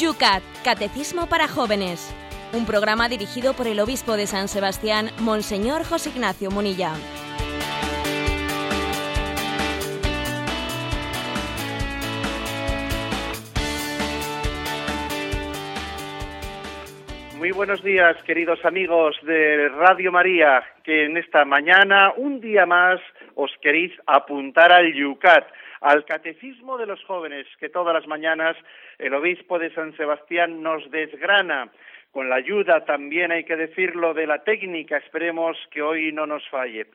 YUCAT, Catecismo para Jóvenes. Un programa dirigido por el obispo de San Sebastián, Monseñor José Ignacio Munilla. Muy buenos días, queridos amigos de Radio María, que en esta mañana, un día más, os queréis apuntar al YUCAT, al Catecismo de los Jóvenes, que todas las mañanas el obispo de San Sebastián nos desgrana, con la ayuda también, hay que decirlo, de la técnica, esperemos que hoy no nos falle.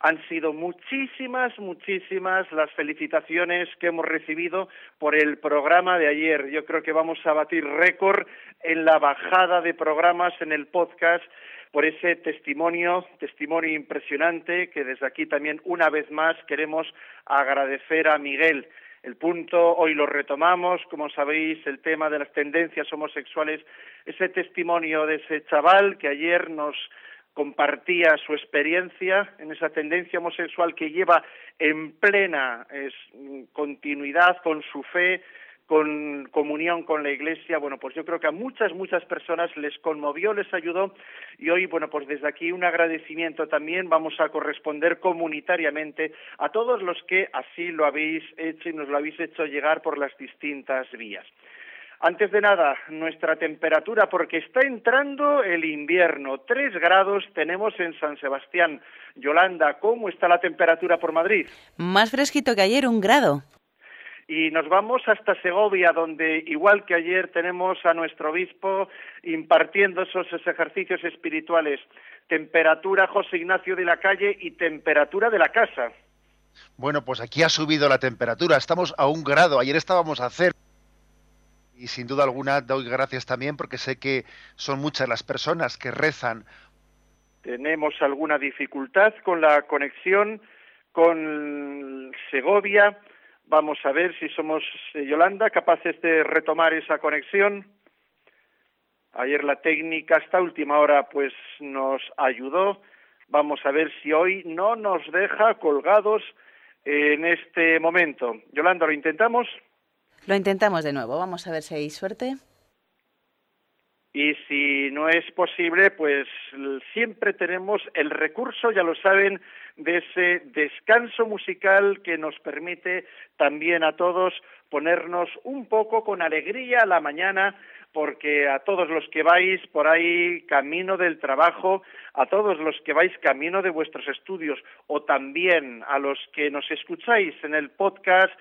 Han sido muchísimas, muchísimas las felicitaciones que hemos recibido por el programa de ayer. Yo creo que vamos a batir récord en la bajada de programas en el podcast por ese testimonio, testimonio impresionante que desde aquí también una vez más queremos agradecer a Miguel. El punto hoy lo retomamos, como sabéis, el tema de las tendencias homosexuales, ese testimonio de ese chaval que ayer nos compartía su experiencia en esa tendencia homosexual que lleva en plena continuidad con su fe, con comunión con la Iglesia, bueno, pues yo creo que a muchas, muchas personas les conmovió, les ayudó y hoy, bueno, pues desde aquí un agradecimiento también vamos a corresponder comunitariamente a todos los que así lo habéis hecho y nos lo habéis hecho llegar por las distintas vías. Antes de nada, nuestra temperatura, porque está entrando el invierno. Tres grados tenemos en San Sebastián. Yolanda, ¿cómo está la temperatura por Madrid? Más fresquito que ayer, un grado. Y nos vamos hasta Segovia, donde, igual que ayer, tenemos a nuestro obispo impartiendo esos ejercicios espirituales. Temperatura José Ignacio de la calle y temperatura de la casa. Bueno, pues aquí ha subido la temperatura. Estamos a un grado. Ayer estábamos a cero. Y sin duda alguna doy gracias también porque sé que son muchas las personas que rezan. Tenemos alguna dificultad con la conexión con Segovia. Vamos a ver si somos, eh, Yolanda, capaces de retomar esa conexión. Ayer la técnica hasta última hora pues nos ayudó. Vamos a ver si hoy no nos deja colgados en este momento. Yolanda, ¿lo intentamos? Lo intentamos de nuevo, vamos a ver si hay suerte. Y si no es posible, pues siempre tenemos el recurso, ya lo saben, de ese descanso musical que nos permite también a todos ponernos un poco con alegría a la mañana, porque a todos los que vais por ahí camino del trabajo, a todos los que vais camino de vuestros estudios o también a los que nos escucháis en el podcast,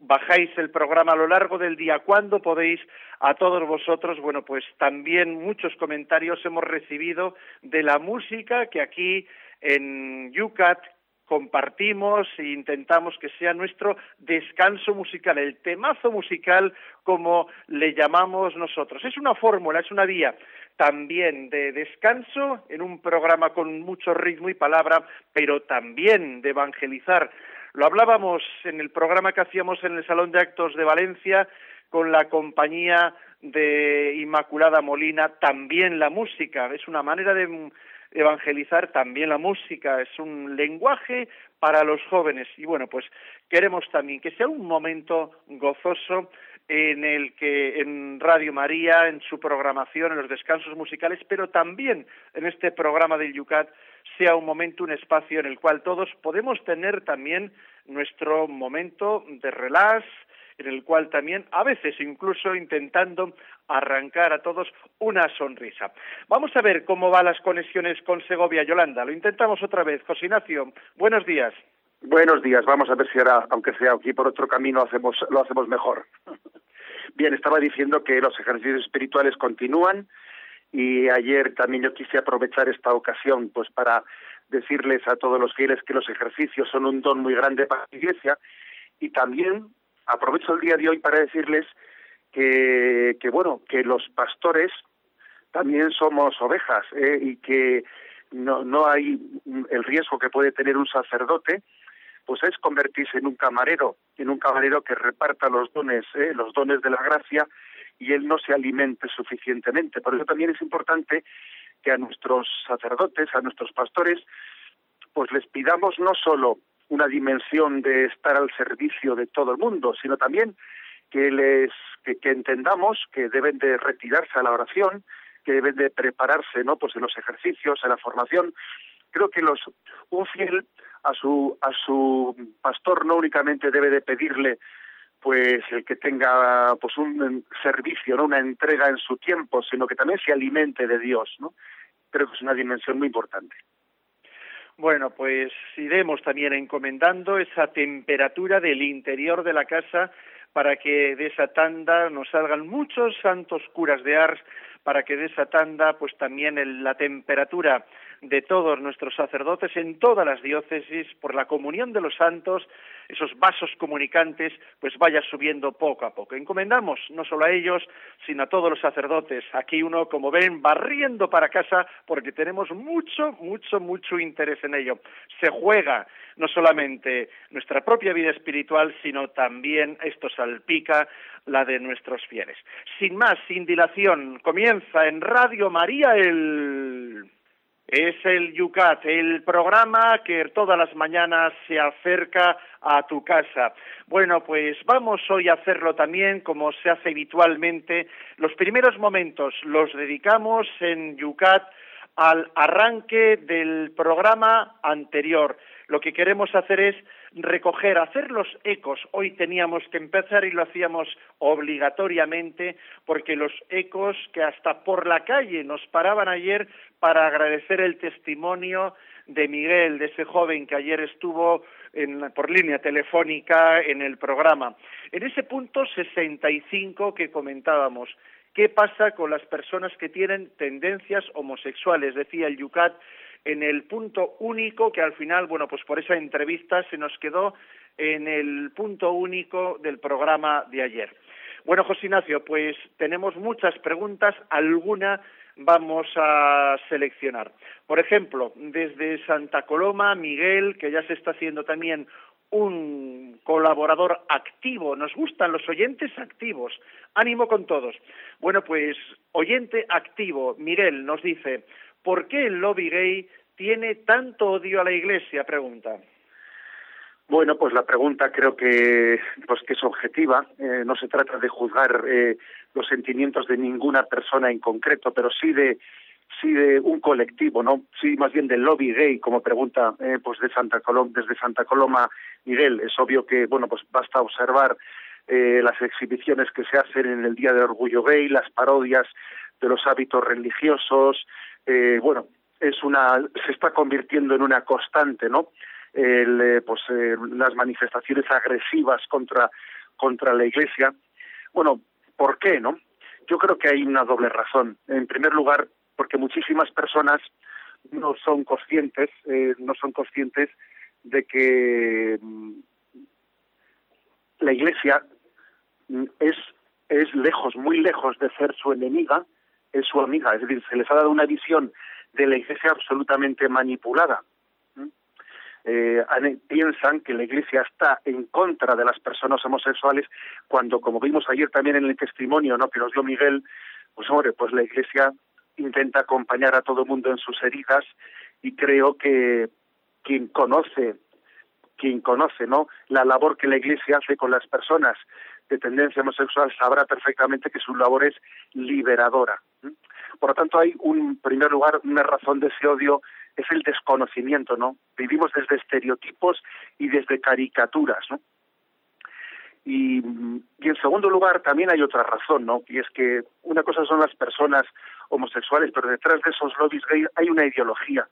bajáis el programa a lo largo del día, cuando podéis, a todos vosotros, bueno, pues también muchos comentarios hemos recibido de la música que aquí en Yucat compartimos e intentamos que sea nuestro descanso musical, el temazo musical como le llamamos nosotros. Es una fórmula, es una vía también de descanso en un programa con mucho ritmo y palabra, pero también de evangelizar lo hablábamos en el programa que hacíamos en el Salón de Actos de Valencia con la compañía de Inmaculada Molina, también la música, es una manera de evangelizar también la música, es un lenguaje para los jóvenes. Y bueno, pues queremos también que sea un momento gozoso en el que en Radio María, en su programación, en los descansos musicales, pero también en este programa del Yucat, sea un momento, un espacio en el cual todos podemos tener también nuestro momento de relax, en el cual también, a veces incluso intentando arrancar a todos una sonrisa. Vamos a ver cómo van las conexiones con Segovia, Yolanda. Lo intentamos otra vez. José Ignacio, buenos días. Buenos días. Vamos a ver si ahora, aunque sea aquí por otro camino, hacemos, lo hacemos mejor. Bien, estaba diciendo que los ejercicios espirituales continúan y ayer también yo quise aprovechar esta ocasión pues para decirles a todos los fieles que los ejercicios son un don muy grande para la Iglesia y también aprovecho el día de hoy para decirles que, que bueno, que los pastores también somos ovejas ¿eh? y que no, no hay el riesgo que puede tener un sacerdote, pues es convertirse en un camarero, en un camarero que reparta los dones, ¿eh? los dones de la gracia y él no se alimente suficientemente. Por eso también es importante que a nuestros sacerdotes, a nuestros pastores, pues les pidamos no solo una dimensión de estar al servicio de todo el mundo, sino también que les que, entendamos que deben de retirarse a la oración, que deben de prepararse, ¿no? Pues en los ejercicios, en la formación. Creo que los un fiel a su a su pastor no únicamente debe de pedirle pues el que tenga pues un servicio, ¿no? una entrega en su tiempo, sino que también se alimente de Dios, ¿no? Creo que es una dimensión muy importante. Bueno, pues iremos también encomendando esa temperatura del interior de la casa para que de esa tanda nos salgan muchos santos curas de Ars, para que de esa tanda pues también la temperatura de todos nuestros sacerdotes en todas las diócesis, por la comunión de los santos, esos vasos comunicantes, pues vaya subiendo poco a poco. Encomendamos no solo a ellos, sino a todos los sacerdotes. Aquí uno, como ven, barriendo para casa porque tenemos mucho, mucho, mucho interés en ello. Se juega no solamente nuestra propia vida espiritual, sino también esto salpica la de nuestros fieles. Sin más, sin dilación, comienza en Radio María el es el Yucat, el programa que todas las mañanas se acerca a tu casa. Bueno, pues vamos hoy a hacerlo también como se hace habitualmente. Los primeros momentos los dedicamos en Yucat al arranque del programa anterior. Lo que queremos hacer es recoger, hacer los ecos. Hoy teníamos que empezar y lo hacíamos obligatoriamente porque los ecos que hasta por la calle nos paraban ayer para agradecer el testimonio de Miguel, de ese joven que ayer estuvo por línea telefónica en el programa. En ese punto 65 que comentábamos, ¿qué pasa con las personas que tienen tendencias homosexuales? Decía el Yucat en el punto único que al final, bueno, pues por esa entrevista se nos quedó en el punto único del programa de ayer. Bueno, José Ignacio, pues tenemos muchas preguntas, alguna vamos a seleccionar. Por ejemplo, desde Santa Coloma, Miguel, que ya se está haciendo también un colaborador activo. Nos gustan los oyentes activos. Ánimo con todos. Bueno, pues oyente activo, Miguel nos dice, ¿por qué el lobby gay tiene tanto odio a la Iglesia? Pregunta. Bueno, pues la pregunta creo que, pues que es objetiva. Eh, no se trata de juzgar eh, los sentimientos de ninguna persona en concreto, pero sí de sí de un colectivo, ¿no? Sí, más bien del lobby gay, como pregunta eh, pues de Santa Coloma, desde Santa Coloma Miguel. Es obvio que, bueno, pues basta observar las exhibiciones que se hacen en el Día de Orgullo Gay, las parodias de los hábitos religiosos, bueno, es una se está convirtiendo en una constante, ¿no? El, eh, pues eh, las manifestaciones agresivas contra contra la Iglesia. Bueno, ¿por qué, no? Yo creo que hay una doble razón. En primer lugar, porque muchísimas personas no son conscientes, eh, no son conscientes de que mm, la Iglesia mm, es es lejos, muy lejos de ser su enemiga, es su amiga. Es decir, se les ha dado una visión de la Iglesia absolutamente manipulada. Eh, piensan que la Iglesia está en contra de las personas homosexuales cuando, como vimos ayer también en el testimonio ¿no? que nos dio Miguel, pues hombre, pues la Iglesia intenta acompañar a todo el mundo en sus heridas y creo que quien conoce quien conoce no la labor que la Iglesia hace con las personas de tendencia homosexual sabrá perfectamente que su labor es liberadora. Por lo tanto, hay un, primer lugar, una razón de ese odio es el desconocimiento, ¿no? Vivimos desde estereotipos y desde caricaturas, ¿no? Y, en segundo lugar, también hay otra razón, ¿no? Y es que una cosa son las personas homosexuales, pero detrás de esos lobbies gay hay una ideología.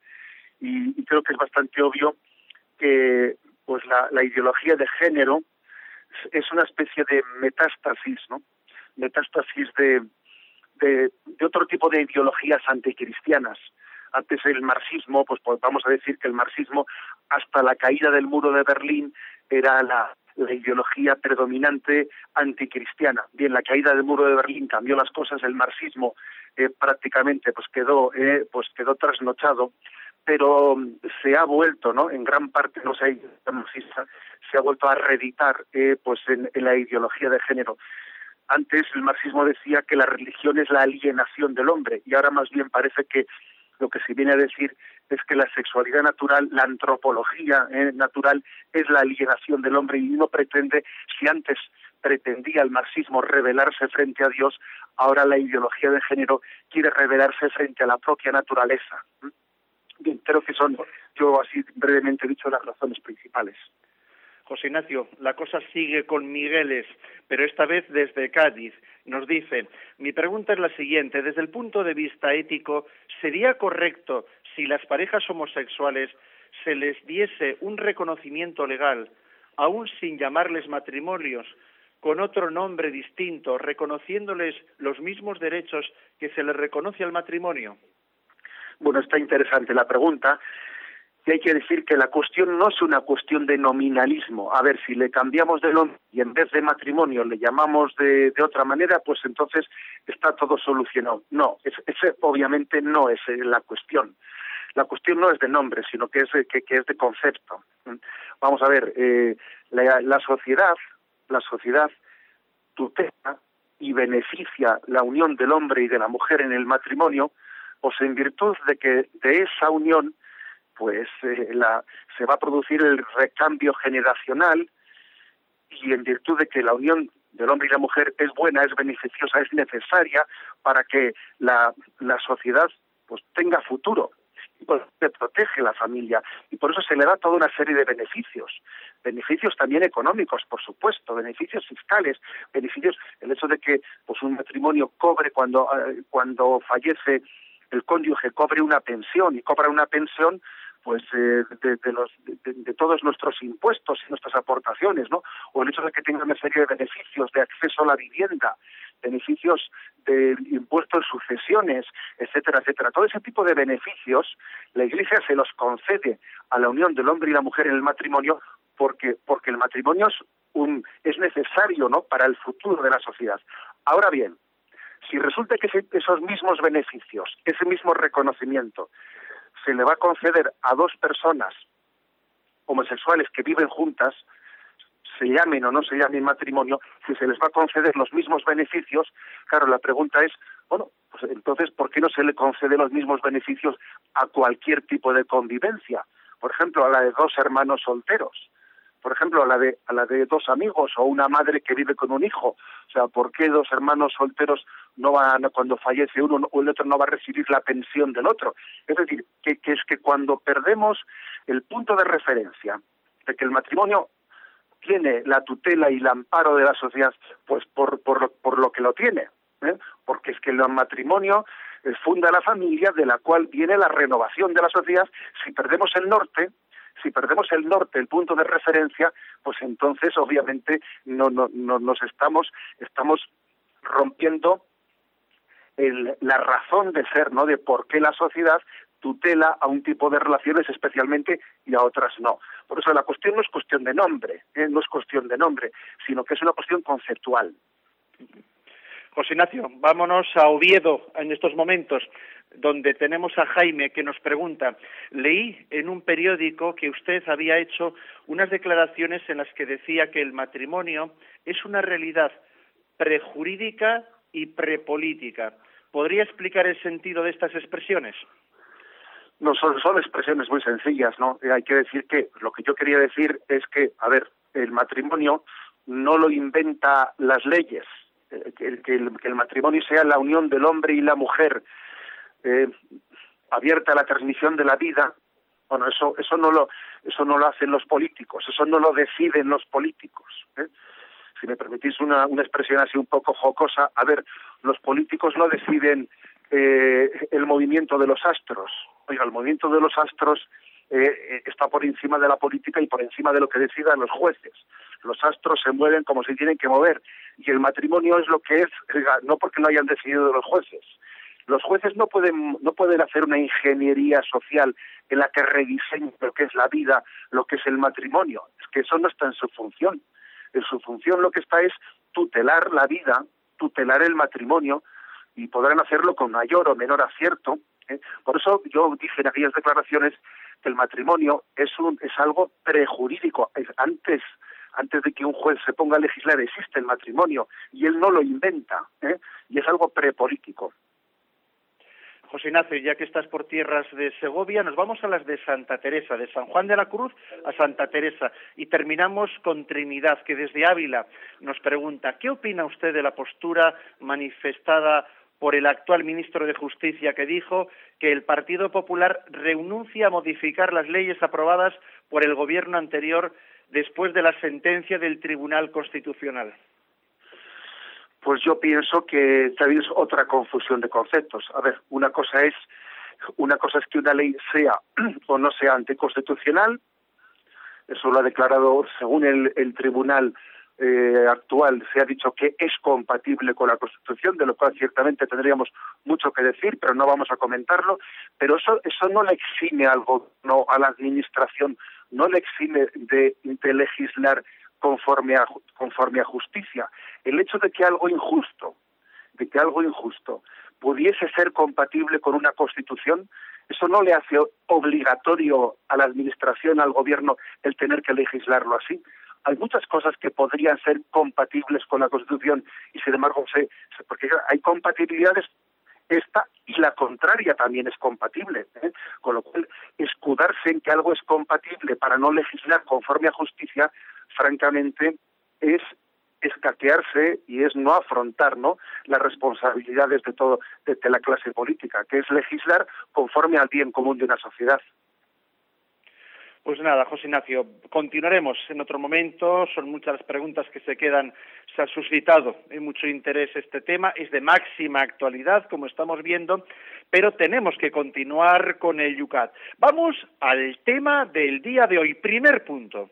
Y, creo que es bastante obvio que pues la, la ideología de género es una especie de metástasis, ¿no? Metástasis de, de, otro tipo de ideologías anticristianas. Antes el marxismo, pues, pues, vamos a decir que el marxismo hasta la caída del muro de Berlín era la, ideología predominante anticristiana. Bien, la caída del muro de Berlín cambió las cosas, el marxismo eh, prácticamente pues quedó eh, pues quedó trasnochado, pero mm, se ha vuelto, ¿no? En gran parte no ha, se ha vuelto a reeditar eh, pues en la ideología de género. Antes el marxismo decía que la religión es la alienación del hombre y ahora más bien parece que lo que se viene a decir es que la sexualidad natural, la antropología eh, natural es la alienación del hombre y no pretende, si antes pretendía el marxismo rebelarse frente a Dios, ahora la ideología de género quiere rebelarse frente a la propia naturaleza. Bien, creo que son, yo así brevemente dicho, las razones principales. José Ignacio, la cosa sigue con Migueles, pero esta vez desde Cádiz. Nos dice, mi pregunta es la siguiente, desde el punto de vista ético, ¿sería correcto si las parejas homosexuales se les diese un reconocimiento legal, aún sin llamarles matrimonios, con otro nombre distinto, reconociéndoles los mismos derechos que se les reconoce al matrimonio? Bueno, está interesante la pregunta y hay que decir que la cuestión no es una cuestión de nominalismo. A ver, si le cambiamos de nombre y en vez de matrimonio le llamamos de, otra manera, pues entonces está todo solucionado. No, ese obviamente no es eh, la cuestión. La cuestión no es de nombre, sino que es, que, es de concepto. Vamos a ver, eh, la, la sociedad, la sociedad tutela y beneficia la unión del hombre y de la mujer en el matrimonio, pues en virtud de que de esa unión pues eh, la, se va a producir el recambio generacional y en virtud de que la unión del hombre y la mujer es buena, es beneficiosa, es necesaria para que la, la sociedad pues tenga futuro y por eso se protege la familia. Y por eso se le da toda una serie de beneficios. Beneficios también económicos por supuesto beneficios fiscales beneficios el hecho de que pues un matrimonio cobre cuando eh, cuando fallece el cónyuge cobre una pensión y cobra una pensión pues eh, de, los, de, todos nuestros impuestos y nuestras aportaciones, ¿no? O el hecho de que tenga una serie de beneficios de acceso a la vivienda, beneficios de impuestos en sucesiones, etcétera, etcétera. Todo ese tipo de beneficios la Iglesia se los concede a la unión del hombre y la mujer en el matrimonio porque porque el matrimonio es un es necesario, ¿no? Para el futuro de la sociedad. Ahora bien, si resulta que esos mismos beneficios, ese mismo reconocimiento se le va a conceder a dos personas homosexuales que viven juntas, se llamen o no se llamen matrimonio, si se les va a conceder los mismos beneficios, claro, la pregunta es, bueno, pues entonces, ¿por qué no se le concede los mismos beneficios a cualquier tipo de convivencia? Por ejemplo, a la de dos hermanos solteros por ejemplo, a la de a la de dos amigos o una madre que vive con un hijo. O sea, ¿por qué dos hermanos solteros no van cuando fallece uno o el otro no va a recibir la pensión del otro? Es decir, que, que es que cuando perdemos el punto de referencia de que el matrimonio tiene la tutela y el amparo de la sociedad, pues por por, por lo que lo tiene, ¿eh? porque es que el matrimonio eh, funda la familia de la cual viene la renovación de la sociedad. Si perdemos el norte, si perdemos el norte, el punto de referencia, pues entonces obviamente no, no, no nos estamos, estamos rompiendo el, la razón de ser, ¿no? De por qué la sociedad tutela a un tipo de relaciones especialmente y a otras no. Por eso la cuestión no es cuestión de nombre, ¿eh? no es cuestión de nombre, sino que es una cuestión conceptual. José Ignacio, vámonos a Oviedo en estos momentos donde tenemos a Jaime que nos pregunta, leí en un periódico que usted había hecho unas declaraciones en las que decía que el matrimonio es una realidad prejurídica y prepolítica. ¿Podría explicar el sentido de estas expresiones? No, son, son expresiones muy sencillas, ¿no? Eh, hay que decir que lo que yo quería decir es que, a ver, el matrimonio no lo inventa las leyes, que, el, que el matrimonio sea la unión del hombre y la mujer, eh, abierta a la transmisión de la vida, bueno, eso, eso, no lo, eso no lo hacen los políticos, eso no lo deciden los políticos. ¿eh? Si me permitís una, una expresión así un poco jocosa, a ver, los políticos no deciden eh, el movimiento de los astros. Oiga, el movimiento de los astros eh, está por encima de la política y por encima de lo que decidan los jueces. Los astros se mueven como se tienen que mover y el matrimonio es lo que es, no porque lo hayan decidido los jueces, los jueces no pueden, no pueden hacer una ingeniería social en la que rediseñen lo que es la vida, lo que es el matrimonio. Es que eso no está en su función. En su función lo que está es tutelar la vida, tutelar el matrimonio, y podrán hacerlo con mayor o menor acierto. ¿eh? Por eso yo dije en aquellas declaraciones que el matrimonio es, un, es algo prejurídico. antes, antes de que un juez se ponga a legislar existe el matrimonio y él no lo inventa. ¿eh? Y es algo prepolítico. José Ignacio, ya que estás por tierras de Segovia, nos vamos a las de Santa Teresa, de San Juan de la Cruz a Santa Teresa, y terminamos con Trinidad, que desde Ávila nos pregunta, ¿qué opina usted de la postura manifestada por el actual ministro de Justicia que dijo que el Partido Popular renuncia a modificar las leyes aprobadas por el gobierno anterior después de la sentencia del Tribunal Constitucional? Pues yo pienso que también es otra confusión de conceptos. A ver, una cosa es una cosa es que una ley sea o no sea anticonstitucional, eso lo ha declarado según el, el tribunal eh, actual se ha dicho que es compatible con la Constitución, de lo cual ciertamente tendríamos mucho que decir, pero no vamos a comentarlo. Pero eso, eso no le exime al gobierno, a la Administración, no le exime de, legislar conforme a, conforme a justicia. El hecho de que algo injusto, de que algo injusto pudiese ser compatible con una Constitución, eso no le hace obligatorio a la Administración, al Gobierno, el tener que legislarlo así hay muchas cosas que podrían ser compatibles con la Constitución y sin embargo se, porque hay compatibilidades esta y la contraria también es compatible. ¿eh? Con lo cual, escudarse en que algo es compatible para no legislar conforme a justicia, francamente, es escaquearse y es no afrontar ¿no? las responsabilidades de todo de la clase política, que es legislar conforme al bien común de una sociedad. Pues nada, José Ignacio, continuaremos en otro momento. Son muchas las preguntas que se quedan. Se ha suscitado en mucho interés este tema. Es de máxima actualidad, como estamos viendo, pero tenemos que continuar con el Yucat. Vamos al tema del día de hoy. Primer punto.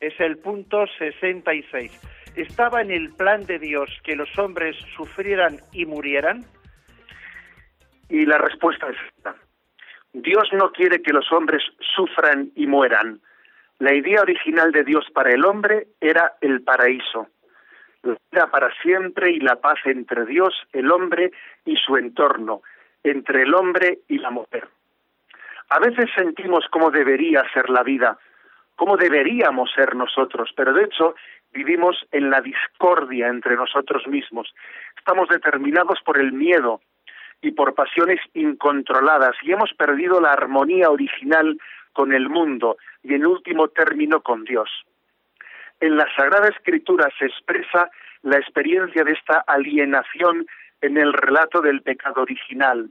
Es el punto 66. ¿Estaba en el plan de Dios que los hombres sufrieran y murieran? Y la respuesta es esta. Dios no quiere que los hombres sufran y mueran. La idea original de Dios para el hombre era el paraíso, la vida para siempre y la paz entre Dios, el hombre y su entorno, entre el hombre y la mujer. A veces sentimos cómo debería ser la vida, cómo deberíamos ser nosotros, pero de hecho vivimos en la discordia entre nosotros mismos. Estamos determinados por el miedo y por pasiones incontroladas y hemos perdido la armonía original con el mundo y en último término con Dios. En la Sagrada Escritura se expresa la experiencia de esta alienación en el relato del pecado original.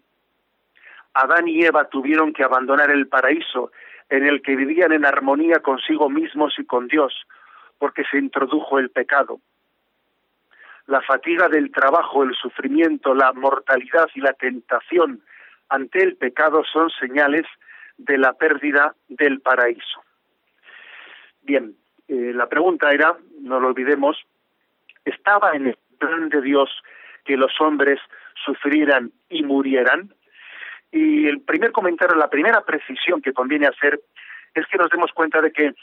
Adán y Eva tuvieron que abandonar el paraíso en el que vivían en armonía consigo mismos y con Dios, porque se introdujo el pecado. La fatiga del trabajo, el sufrimiento, la mortalidad y la tentación ante el pecado son señales de la pérdida del paraíso. Bien, eh, la pregunta era, no lo olvidemos, ¿estaba en el plan de Dios que los hombres sufrieran y murieran? Y el primer comentario, la primera precisión que conviene hacer es que nos demos cuenta de que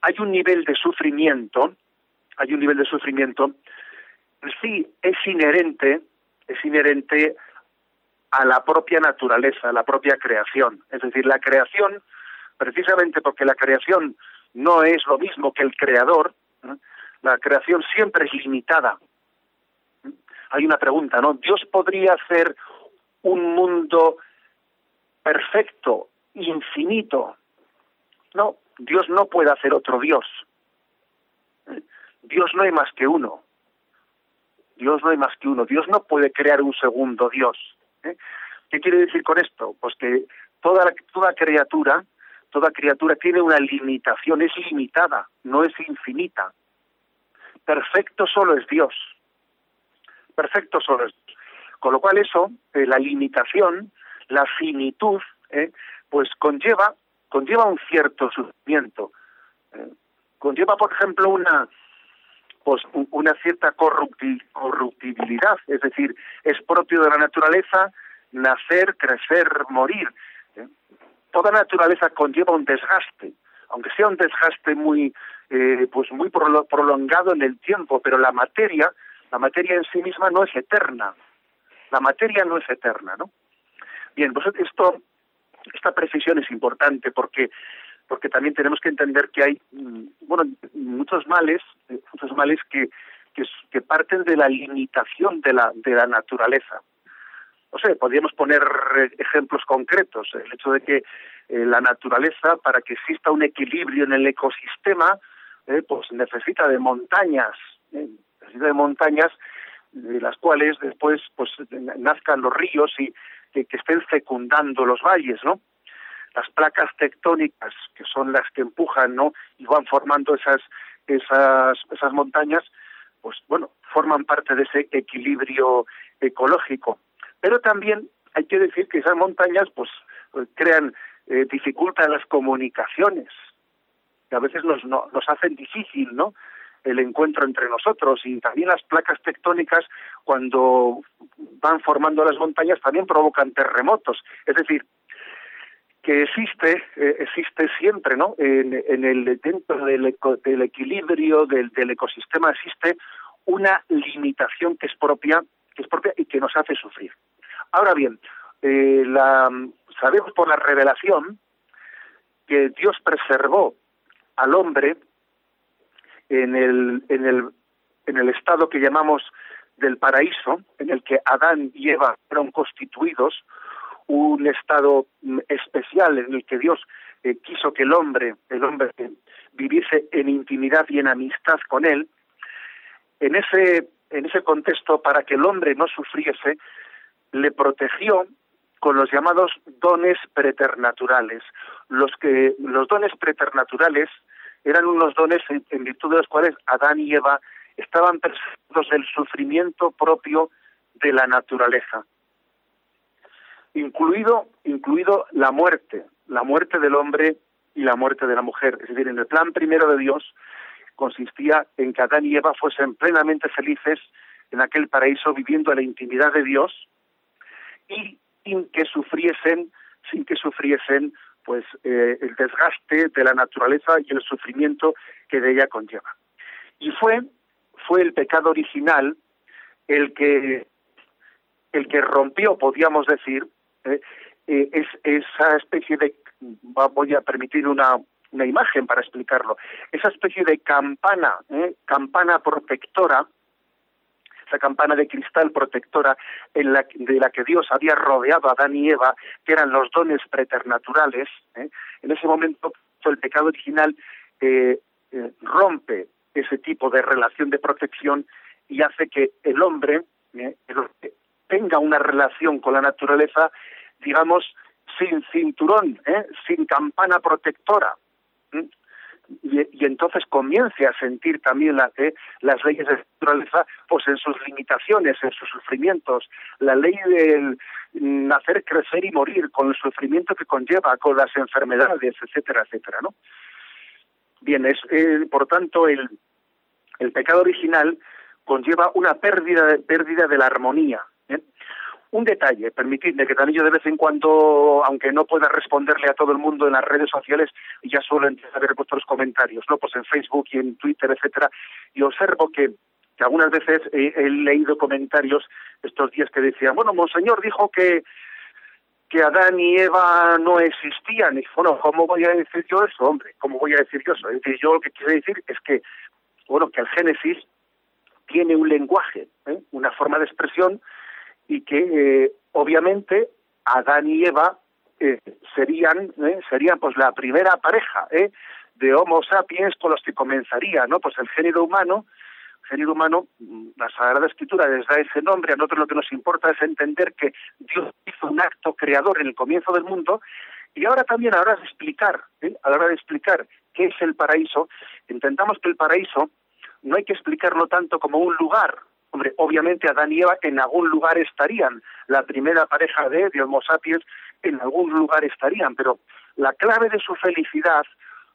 hay un nivel de sufrimiento, hay un nivel de sufrimiento, sí es inherente, es inherente a la propia naturaleza, a la propia creación. Es decir, la creación, precisamente porque la creación no es lo mismo que el creador, la creación siempre es limitada. Hay una pregunta, ¿no? ¿Dios podría hacer un mundo perfecto, infinito. No, Dios no puede hacer otro Dios. Dios no hay más que uno. Dios no hay más que uno. Dios no puede crear un segundo Dios. ¿eh? ¿Qué quiere decir con esto? Pues que toda, toda criatura, toda criatura tiene una limitación, es limitada, no es infinita. Perfecto solo es Dios. Perfecto solo es Dios. Con lo cual eso, eh, la limitación, la finitud, eh, pues conlleva, conlleva un cierto sufrimiento. Eh, conlleva, por ejemplo, una, pues una cierta corruptibilidad, es decir, es propio de la naturaleza nacer, crecer, morir. ¿eh? Toda naturaleza conlleva un desgaste, aunque sea un desgaste muy, eh, pues muy prolongado en el tiempo, pero la materia, la materia en sí misma no es eterna. La materia no es eterna, ¿no? Bien, pues esto, esta precisión es importante porque porque también tenemos que entender que hay mm, bueno muchos males eh, muchos males que, que, que parten de la limitación de la de la naturaleza no sé, podríamos poner eh, ejemplos concretos. El hecho de que eh, la naturaleza, para que exista un equilibrio en el ecosistema, eh, pues necesita de montañas, necesita de montañas de las cuales después pues nazcan los ríos y que, estén fecundando los valles, ¿no? Las placas tectónicas, que son las que empujan, ¿no? Y van formando esas, esas, esas montañas, pues bueno, forman parte de ese equilibrio ecológico pero también hay que decir que esas montañas pues, pues crean, eh, dificultan las comunicaciones, que a veces nos, nos hacen difícil, ¿no? El encuentro entre nosotros y también las placas tectónicas cuando van formando las montañas también provocan terremotos. Es decir que existe eh, existe siempre no en, el dentro del, del equilibrio del, del, ecosistema existe una limitación que es propia que es propia y que nos hace sufrir. Ahora bien, eh, sabemos por la revelación que Dios preservó al hombre en el, en el, en el estado que llamamos del paraíso, en el que Adán y Eva fueron constituidos, un estado especial en el que Dios eh, quiso que el hombre, el hombre viviese en intimidad y en amistad con él, en ese, en ese contexto, para que el hombre no sufriese, le protegió con los llamados dones preternaturales. Los que los dones preternaturales eran unos dones en, virtud de los cuales Adán y Eva estaban preservados del sufrimiento propio de la naturaleza, incluido incluido la muerte, la muerte del hombre y la muerte de la mujer. Es decir, en el plan primero de Dios consistía en que Adán y Eva fuesen plenamente felices en aquel paraíso viviendo en la intimidad de Dios y sin que sufriesen, sin que sufriesen pues eh, el desgaste de la naturaleza y el sufrimiento que de ella conlleva. Y fue fue el pecado original el que el que rompió, podríamos decir, eh, eh, es esa especie de voy a permitir una una imagen para explicarlo, esa especie de campana, campana protectora esa campana de cristal protectora en la, de la que Dios había rodeado a Adán y Eva, que eran los dones preternaturales, ¿eh? en ese momento el pecado original eh, eh, rompe ese tipo de relación de protección y hace que el hombre, tenga una relación con la naturaleza, digamos, sin cinturón, sin campana protectora y, entonces comience a sentir también la, las leyes de naturaleza pues en sus limitaciones, en sus sufrimientos, la ley del nacer, crecer y morir, con el sufrimiento que conlleva, con las enfermedades, etcétera, etcétera, ¿no? Bien, es, eh, por tanto, el, el pecado original conlleva una pérdida, pérdida de la armonía, un detalle, permitidme que también yo de vez en cuando, aunque no pueda responderle a todo el mundo en las redes sociales, ya suelo ver vuestros comentarios, ¿no? Pues en Facebook y en Twitter, etcétera, y observo que, que algunas veces he, leído comentarios estos días que decían, bueno, Monseñor dijo que que Adán y Eva no existían. Y bueno, ¿cómo voy a decir yo eso, hombre? ¿Cómo voy a decir yo eso? Es decir, yo lo que quiero decir es que, bueno, que el Génesis tiene un lenguaje, ¿eh? una forma de expresión y que eh, obviamente Adán y Eva eh, serían eh, serían pues la primera pareja de Homo sapiens con los que comenzaría no pues el género humano género humano mm, la Sagrada Escritura les da ese nombre a nosotros lo que nos importa es entender que Dios hizo un acto creador en el comienzo del mundo Y ahora también a la hora de explicar, ¿eh? a la hora de explicar qué es el paraíso, entendamos que el paraíso no hay que explicarlo tanto como un lugar. Hombre, obviamente Adán y Eva en algún lugar estarían, la primera pareja de, de Homo sapiens en algún lugar estarían, pero la clave de su felicidad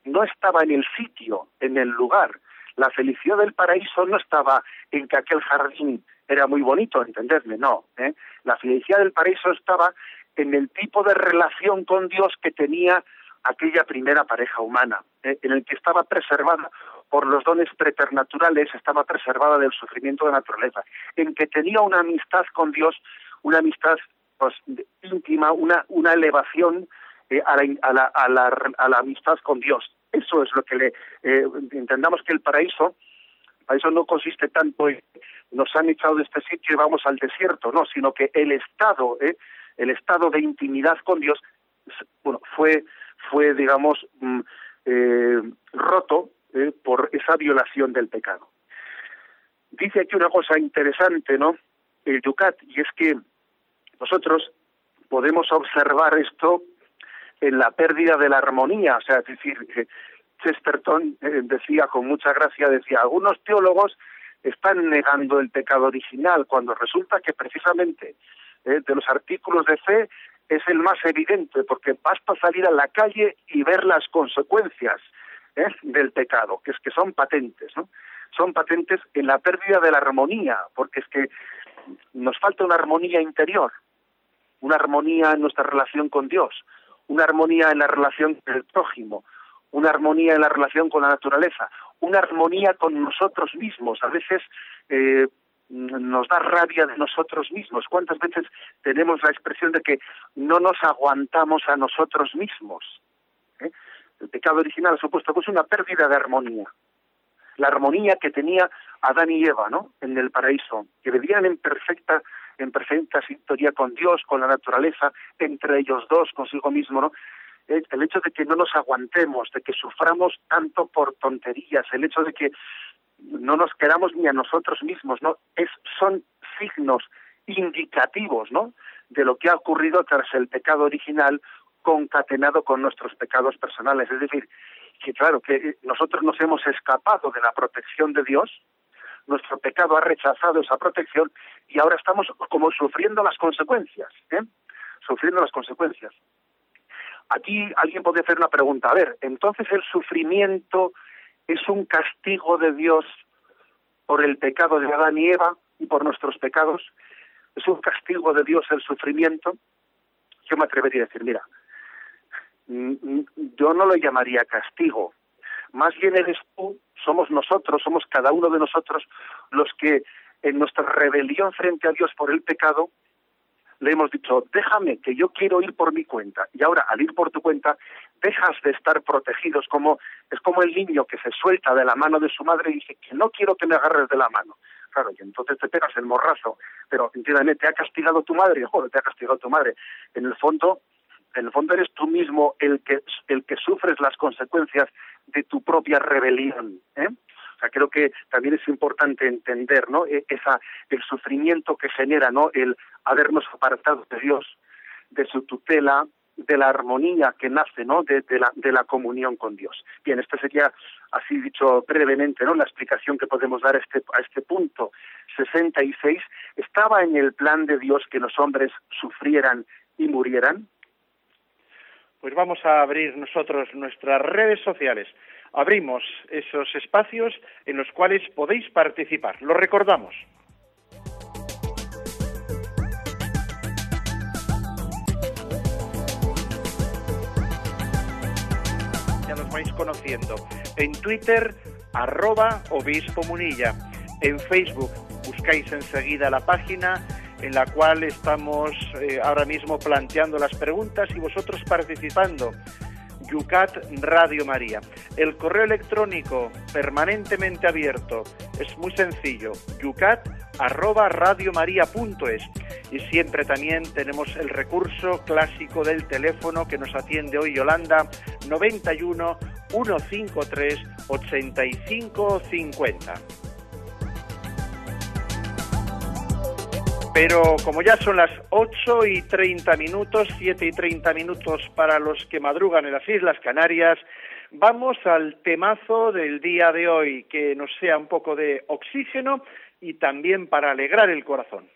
no estaba en el sitio, en el lugar. La felicidad del paraíso no estaba en que aquel jardín era muy bonito, entendedme, no. ¿eh? La felicidad del paraíso estaba en el tipo de relación con Dios que tenía aquella primera pareja humana, ¿eh? en el que estaba preservada por los dones preternaturales, estaba preservada del sufrimiento de la naturaleza, en que tenía una amistad con Dios, una amistad pues, íntima, una, una elevación eh, a, la, a, la, a, la, amistad con Dios. Eso es lo que le eh, entendamos que el paraíso, paraíso no consiste tanto en nos han echado de este sitio y vamos al desierto, no, sino que el estado, eh, el estado de intimidad con Dios, bueno, fue, fue digamos, mm, eh, roto eh, por esa violación del pecado. Dice aquí una cosa interesante, ¿no? El Yucat, y es que nosotros podemos observar esto en la pérdida de la armonía, o sea, es decir, Chesterton eh, decía con mucha gracia, decía, algunos teólogos están negando el pecado original, cuando resulta que precisamente eh, de los artículos de fe es el más evidente, porque basta salir a la calle y ver las consecuencias ¿eh? del pecado, que es que son patentes, ¿no? Son patentes en la pérdida de la armonía, porque es que nos falta una armonía interior, una armonía en nuestra relación con Dios, una armonía en la relación con el prójimo, una armonía en la relación con la naturaleza, una armonía con nosotros mismos. A veces eh, nos da rabia de nosotros mismos. ¿Cuántas veces tenemos la expresión de que no nos aguantamos a nosotros mismos? ¿Eh? El pecado original supuesto pues una pérdida de armonía. La armonía que tenía Adán y Eva, ¿no? En el paraíso, que vivían en perfecta en perfecta sintonía con Dios, con la naturaleza, entre ellos dos, consigo mismo, ¿no? El hecho de que no nos aguantemos, de que suframos tanto por tonterías, el hecho de que no nos queramos ni a nosotros mismos, ¿no? Es, son signos indicativos, ¿no? De lo que ha ocurrido tras el pecado original concatenado con nuestros pecados personales. Es decir, que claro, que nosotros nos hemos escapado de la protección de Dios, nuestro pecado ha rechazado esa protección y ahora estamos como sufriendo las consecuencias, ¿eh? Sufriendo las consecuencias. Aquí alguien puede hacer una pregunta, a ver, entonces el sufrimiento es un castigo de Dios por el pecado de Adán y Eva y por nuestros pecados, es un castigo de Dios el sufrimiento, yo me atrevería a decir, mira, yo no lo llamaría castigo, más bien eres tú, somos nosotros, somos cada uno de nosotros los que en nuestra rebelión frente a Dios por el pecado le hemos dicho, déjame que yo quiero ir por mi cuenta. Y ahora, al ir por tu cuenta, dejas de estar protegidos, como es como el niño que se suelta de la mano de su madre y dice que no quiero que me agarres de la mano. Claro, y entonces te pegas el morrazo, pero entiéndame, te ha castigado tu madre, joder, te ha castigado tu madre. En el fondo, en el fondo eres tú mismo el que el que sufres las consecuencias de tu propia rebelión, ¿eh? sea, creo que también es importante entender, ¿no? E, esa, el sufrimiento que genera, ¿no? El habernos apartado de Dios, de su tutela, de la armonía que nace, ¿no? De, la, de la comunión con Dios. Bien, esta sería, así dicho brevemente, ¿no? La explicación que podemos dar a este, a este punto 66. ¿Estaba en el plan de Dios que los hombres sufrieran y murieran? Pues vamos a abrir nosotros nuestras redes sociales abrimos esos espacios en los cuales podéis participar. Lo recordamos. Ya nos vais conociendo. En Twitter, arroba obispo munilla. En Facebook buscáis enseguida la página en la cual estamos eh, ahora mismo planteando las preguntas y vosotros participando. Yucat Radio María. El correo electrónico permanentemente abierto es muy sencillo, yucat arroba radiomaria.es y siempre también tenemos el recurso clásico del teléfono que nos atiende hoy Yolanda 91 153 8550. Pero como ya son las 8 y 30 minutos, 7 y 30 minutos para los que madrugan en las Islas Canarias, vamos al temazo del día de hoy, que nos sea un poco de oxígeno y también para alegrar el corazón.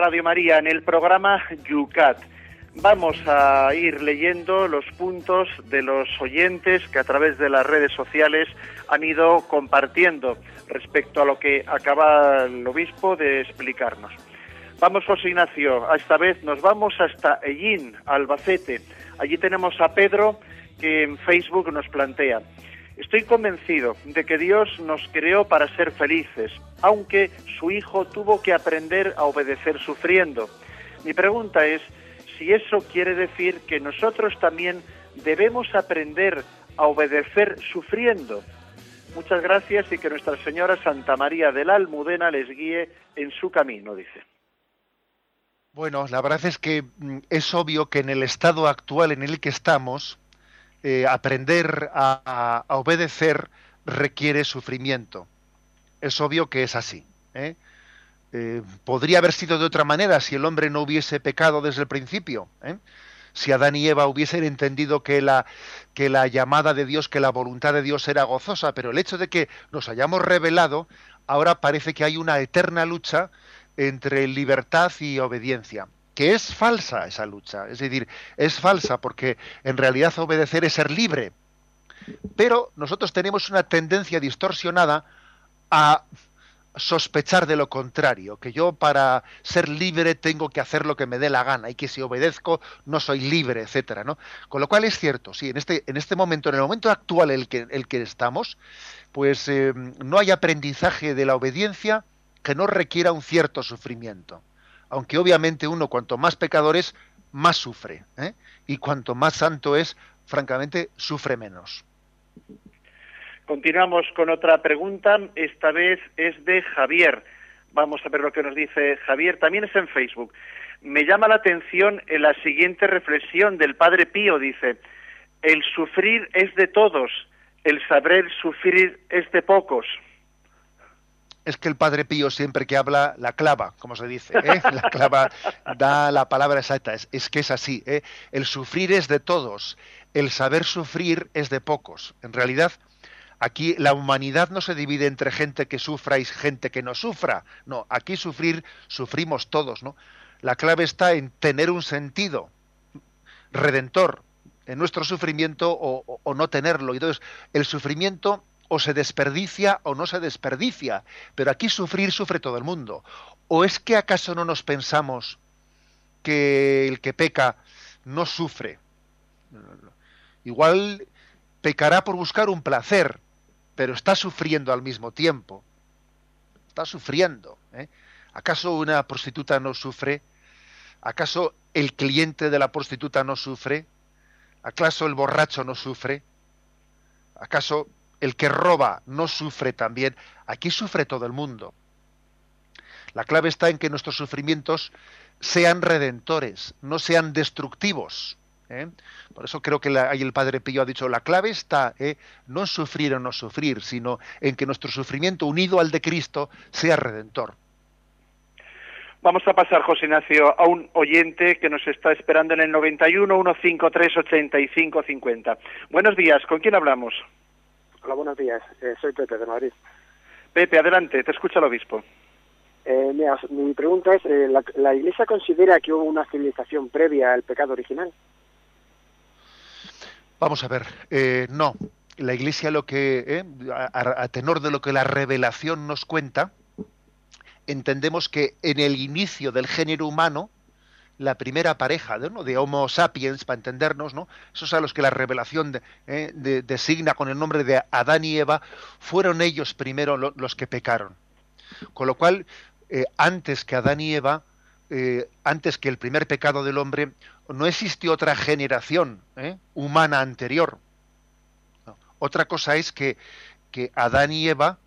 Radio María en el programa Yucat. Vamos a ir leyendo los puntos de los oyentes que a través de las redes sociales han ido compartiendo respecto a lo que acaba el obispo de explicarnos. Vamos, José Ignacio, esta vez nos vamos hasta Ellín, Albacete. Allí tenemos a Pedro que en Facebook nos plantea, Estoy convencido de que Dios nos creó para ser felices, aunque su Hijo tuvo que aprender a obedecer sufriendo. Mi pregunta es si eso quiere decir que nosotros también debemos aprender a obedecer sufriendo. Muchas gracias y que Nuestra Señora Santa María de la Almudena les guíe en su camino, dice. Bueno, la verdad es que mm, es obvio que en el estado actual en el que estamos, eh, aprender a, obedecer requiere sufrimiento. Es obvio que es así. ¿eh? Eh, podría haber sido de otra manera si el hombre no hubiese pecado desde el principio. Si Adán y Eva hubiesen entendido que la, que la llamada de Dios, que la voluntad de Dios era gozosa, pero el hecho de que nos hayamos revelado, ahora parece que hay una eterna lucha entre libertad y obediencia que es falsa esa lucha, es decir, es falsa porque en realidad obedecer es ser libre. Pero nosotros tenemos una tendencia distorsionada a sospechar de lo contrario, que yo para ser libre tengo que hacer lo que me dé la gana y que si obedezco no soy libre, etcétera, ¿no? Con lo cual es cierto, sí, en este, en este momento, en el momento actual en el que, el que estamos, pues eh, no hay aprendizaje de la obediencia que no requiera un cierto sufrimiento aunque obviamente uno cuanto más pecador es, más sufre, ¿eh? y cuanto más santo es, francamente, sufre menos. Continuamos con otra pregunta, esta vez es de Javier. Vamos a ver lo que nos dice Javier, también es en Facebook. Me llama la atención en la siguiente reflexión del Padre Pío, dice, el sufrir es de todos, el saber sufrir es de pocos. Es que el Padre Pío siempre que habla la clava, como se dice, ¿eh? la clava da la palabra exacta, es, es que es así, ¿eh? el sufrir es de todos, el saber sufrir es de pocos. En realidad, Aquí la humanidad no se divide entre gente que sufra y gente que no sufra. No, aquí sufrir, sufrimos todos, ¿no? La clave está en tener un sentido redentor en nuestro sufrimiento o, o no tenerlo. Y entonces, el sufrimiento o se desperdicia o no se desperdicia. Pero aquí sufrir sufre todo el mundo. ¿O es que acaso no nos pensamos que el que peca no sufre? Igual pecará por buscar un placer, pero está sufriendo al mismo tiempo. Está sufriendo. ¿eh? ¿Acaso una prostituta no sufre? ¿Acaso el cliente de la prostituta no sufre? ¿Acaso el borracho no sufre? ¿Acaso el que roba no sufre también? Aquí sufre todo el mundo. La clave está en que nuestros sufrimientos sean redentores, no sean destructivos. ¿eh? Por eso creo que ahí el Padre Pío ha dicho, la clave está ¿eh? no en sufrir o no sufrir, sino en que nuestro sufrimiento unido al de Cristo sea redentor. Vamos a pasar, José Ignacio, a un oyente que nos está esperando en el 91 153 85 50. Buenos días, ¿con quién hablamos? Hola, buenos días. Eh, soy Pepe de Madrid. Pepe, adelante, te escucha el obispo. Eh, mira, mi pregunta es, eh, ¿la, ¿la Iglesia considera que hubo una civilización previa al pecado original? Vamos a ver, eh, no. La Iglesia lo que, eh, a, a, tenor de lo que la revelación nos cuenta, entendemos que en el inicio del género humano, la primera pareja de, Homo sapiens, para entendernos, ¿no? esos a los que la revelación eh, de, designa con el nombre de Adán y Eva, fueron ellos primero lo, los que pecaron. Con lo cual, eh, antes que Adán y Eva, eh, antes que el primer pecado del hombre, no existió otra generación humana anterior. Otra cosa es que, que Adán y Eva,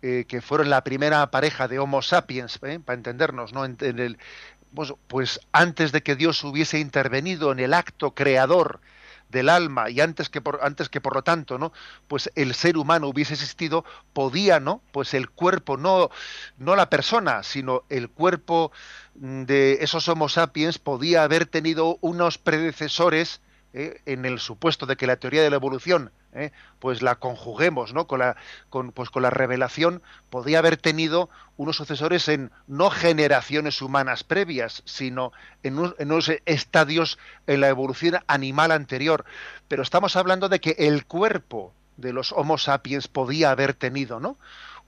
que fueron la primera pareja de Homo sapiens, para entendernos, ¿no? En el, pues, pues, antes de que Dios hubiese intervenido en el acto creador del alma y antes que por antes que por lo tanto no pues el ser humano hubiese existido podía no pues el cuerpo no no la persona sino el cuerpo de esos Homo sapiens podía haber tenido unos predecesores eh, en el supuesto de que la teoría de la evolución eh, pues la conjuguemos ¿no? con, la, con, pues con la revelación, podía haber tenido unos sucesores en no generaciones humanas previas, sino en, en unos estadios en la evolución animal anterior. Pero estamos hablando de que el cuerpo de los Homo sapiens podía haber tenido, ¿no?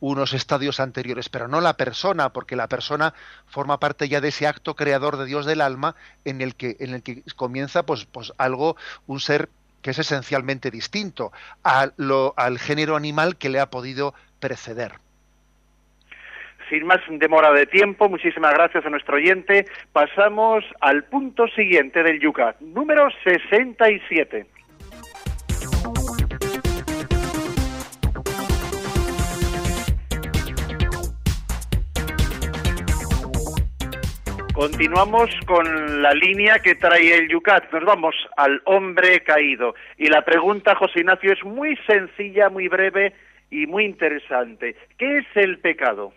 unos estadios anteriores, pero no la persona, porque la persona forma parte ya de ese acto creador de Dios del alma en el que, en el que comienza pues, pues algo, un ser que es esencialmente distinto al género animal que le ha podido preceder. Sin más demora de tiempo, muchísimas gracias a nuestro oyente. Pasamos al punto siguiente del Yucat, número 67. Continuamos con la línea que trae el Yucat. Nos vamos al hombre caído. Y la pregunta, José Ignacio, es muy sencilla, muy breve y muy interesante. ¿Qué es el pecado?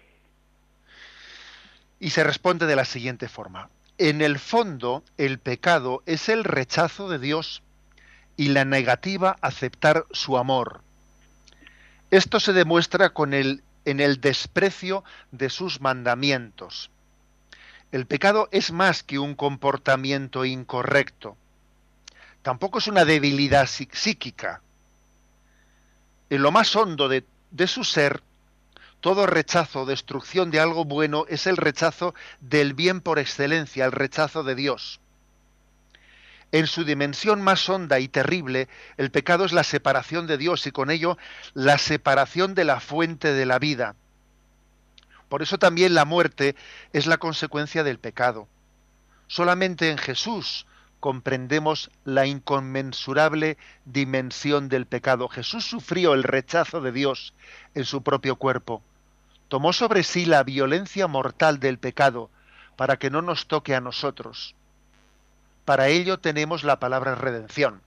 Y se responde de la siguiente forma. En el fondo, el pecado es el rechazo de Dios y la negativa a aceptar su amor. Esto se demuestra con el, en el desprecio de sus mandamientos. El pecado es más que un comportamiento incorrecto. Tampoco es una debilidad psíquica. En lo más hondo de, de su ser, todo rechazo o destrucción de algo bueno es el rechazo del bien por excelencia, el rechazo de Dios. En su dimensión más honda y terrible, el pecado es la separación de Dios y con ello la separación de la fuente de la vida. Por eso también la muerte es la consecuencia del pecado. Solamente en Jesús comprendemos la inconmensurable dimensión del pecado. Jesús sufrió el rechazo de Dios en su propio cuerpo. Tomó sobre sí la violencia mortal del pecado para que no nos toque a nosotros. Para ello tenemos la palabra redención.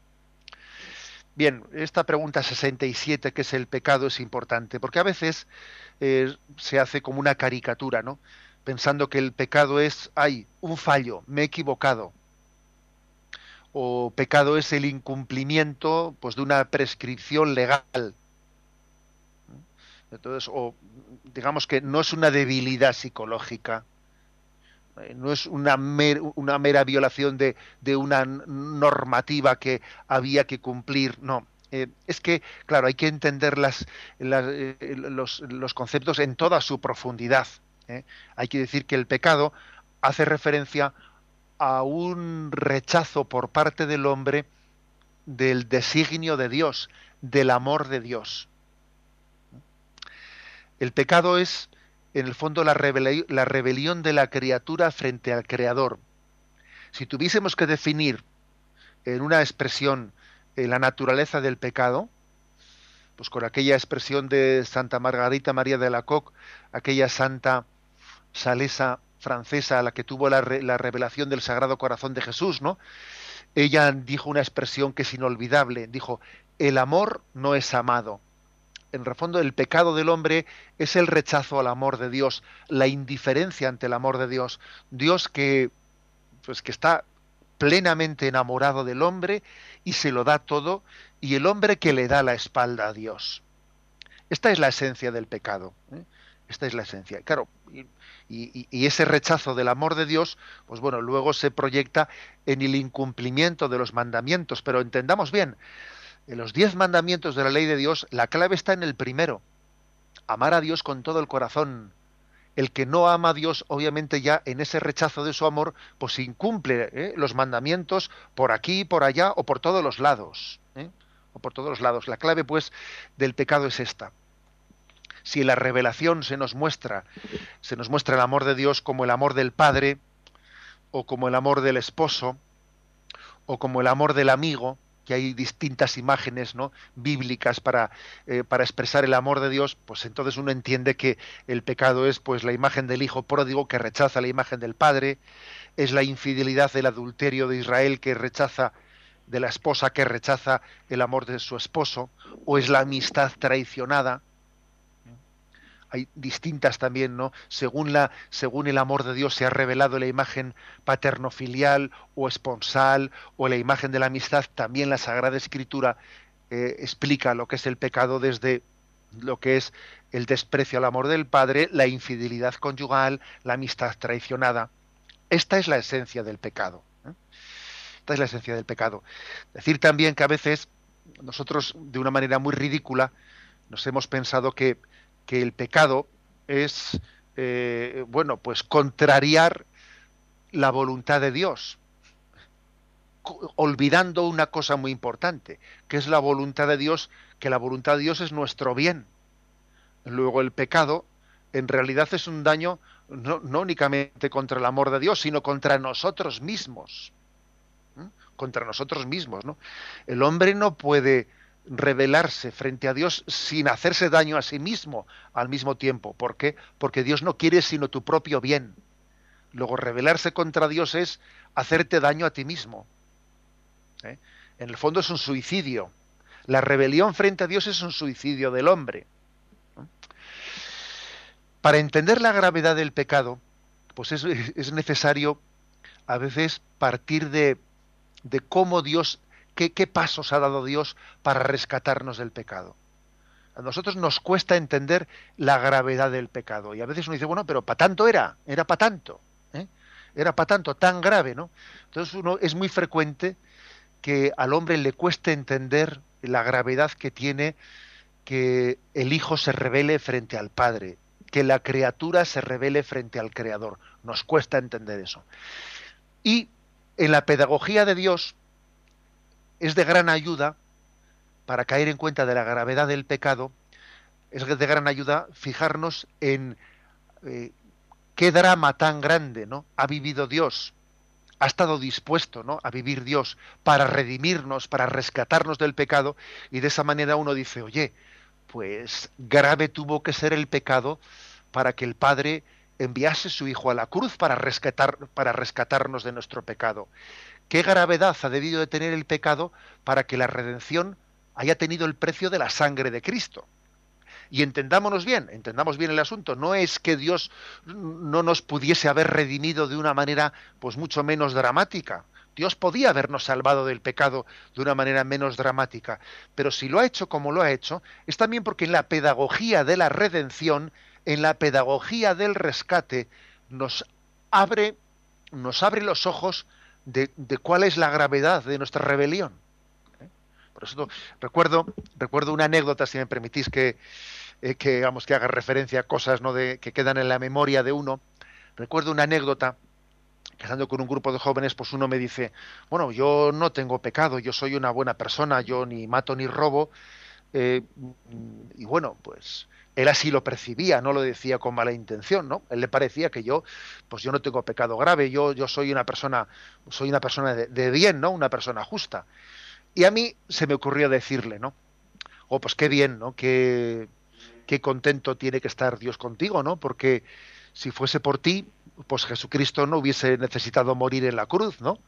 Bien, esta pregunta 67, que es el pecado, es importante, porque a veces eh, se hace como una caricatura, ¿no? Pensando que el pecado es, hay un fallo, me he equivocado. O pecado es el incumplimiento pues, de una prescripción legal. Entonces, o digamos que no es una debilidad psicológica, no es una, una mera violación de, de, una normativa que había que cumplir, no. Eh, es que, claro, hay que entender las, eh, los, los, conceptos en toda su profundidad. Hay que decir que el pecado hace referencia a un rechazo por parte del hombre del designio de Dios, del amor de Dios. El pecado es en el fondo la, rebelión de la criatura frente al Creador. Si tuviésemos que definir en una expresión eh, la naturaleza del pecado, pues con aquella expresión de Santa Margarita María de la Coque, aquella santa salesa francesa a la que tuvo la, la, revelación del Sagrado Corazón de Jesús, ¿no? Ella dijo una expresión que es inolvidable, dijo, el amor no es amado, en el fondo el pecado del hombre es el rechazo al amor de Dios, la indiferencia ante el amor de Dios. Dios que, pues, que está plenamente enamorado del hombre y se lo da todo, y el hombre que le da la espalda a Dios. Esta es la esencia del pecado. ¿eh? Esta es la esencia. Claro, y, y, ese rechazo del amor de Dios, pues bueno, luego se proyecta en el incumplimiento de los mandamientos. Pero entendamos bien, en los diez mandamientos de la ley de Dios, la clave está en el primero. Amar a Dios con todo el corazón. El que no ama a Dios, obviamente ya en ese rechazo de su amor, pues incumple ¿eh? los mandamientos por aquí, por allá o por todos los lados. ¿eh? O por todos los lados. La clave, pues, del pecado es esta. Si en la revelación se nos muestra, se nos muestra el amor de Dios como el amor del Padre, o como el amor del esposo, o como el amor del amigo, que hay distintas imágenes ¿no? bíblicas para, eh, para expresar el amor de Dios, pues entonces uno entiende que el pecado es pues la imagen del hijo pródigo que rechaza la imagen del padre, es la infidelidad del adulterio de Israel que rechaza de la esposa que rechaza el amor de su esposo, o es la amistad traicionada, hay distintas también, ¿no? Según la, según el amor de Dios se ha revelado la imagen paterno-filial o esponsal o la imagen de la amistad, también la Sagrada Escritura eh, explica lo que es el pecado desde lo que es el desprecio al amor del padre, la infidelidad conyugal, la amistad traicionada. Esta es la esencia del pecado. ¿eh? Esta es la esencia del pecado. Decir también que a veces nosotros, de una manera muy ridícula, nos hemos pensado que que el pecado es, eh, bueno, pues contrariar la voluntad de Dios, olvidando una cosa muy importante, que es la voluntad de Dios, que la voluntad de Dios es nuestro bien. Luego el pecado en realidad es un daño no, únicamente contra el amor de Dios, sino contra nosotros mismos. Contra nosotros mismos, ¿no? El hombre no puede rebelarse frente a Dios sin hacerse daño a sí mismo al mismo tiempo. ¿Por qué? Porque Dios no quiere sino tu propio bien. Luego, rebelarse contra Dios es hacerte daño a ti mismo. ¿eh? En el fondo es un suicidio. La rebelión frente a Dios es un suicidio del hombre. Para entender la gravedad del pecado, pues es, es necesario a veces partir de, de cómo Dios ¿Qué, pasos ha dado Dios para rescatarnos del pecado? A nosotros nos cuesta entender la gravedad del pecado. Y a veces uno dice, bueno, pero para tanto era, era para tanto. ¿eh? Era para tanto, tan grave, ¿no? Entonces uno es muy frecuente que al hombre le cueste entender la gravedad que tiene que el hijo se revele frente al padre, que la criatura se revele frente al creador. Nos cuesta entender eso. Y en la pedagogía de Dios, es de gran ayuda para caer en cuenta de la gravedad del pecado, es de gran ayuda fijarnos en eh, qué drama tan grande ¿no? ha vivido Dios ha estado dispuesto ¿no? a vivir Dios para redimirnos, para rescatarnos del pecado, y de esa manera uno dice, oye, pues grave tuvo que ser el pecado para que el Padre enviase su Hijo a la cruz para, rescatar, para rescatarnos de nuestro pecado. ¿Qué gravedad ha debido de tener el pecado para que la redención haya tenido el precio de la sangre de Cristo? Y entendámonos bien, entendamos bien el asunto. No es que Dios no nos pudiese haber redimido de una manera pues mucho menos dramática. Dios podía habernos salvado del pecado de una manera menos dramática, pero si lo ha hecho como lo ha hecho, es también porque en la pedagogía de la redención, en la pedagogía del rescate, nos abre, nos abre los ojos de, cuál es la gravedad de nuestra rebelión. ¿Eh? Por eso recuerdo, recuerdo una anécdota, si me permitís que, eh, que, que haga referencia a cosas ¿no? de, que quedan en la memoria de uno. Recuerdo una anécdota que estando con un grupo de jóvenes, pues uno me dice, bueno, yo no tengo pecado, yo soy una buena persona, yo ni mato ni robo. Eh, y bueno, pues él así lo percibía, no lo decía con mala intención, ¿no? Él le parecía que yo, pues yo no tengo pecado grave, yo, yo soy una persona, soy una persona de, bien, ¿no? Una persona justa. Y a mí se me ocurrió decirle, ¿no? Oh, pues qué bien, ¿no? Que qué contento tiene que estar Dios contigo, ¿no? Porque si fuese por ti, pues Jesucristo no hubiese necesitado morir en la cruz, ¿no?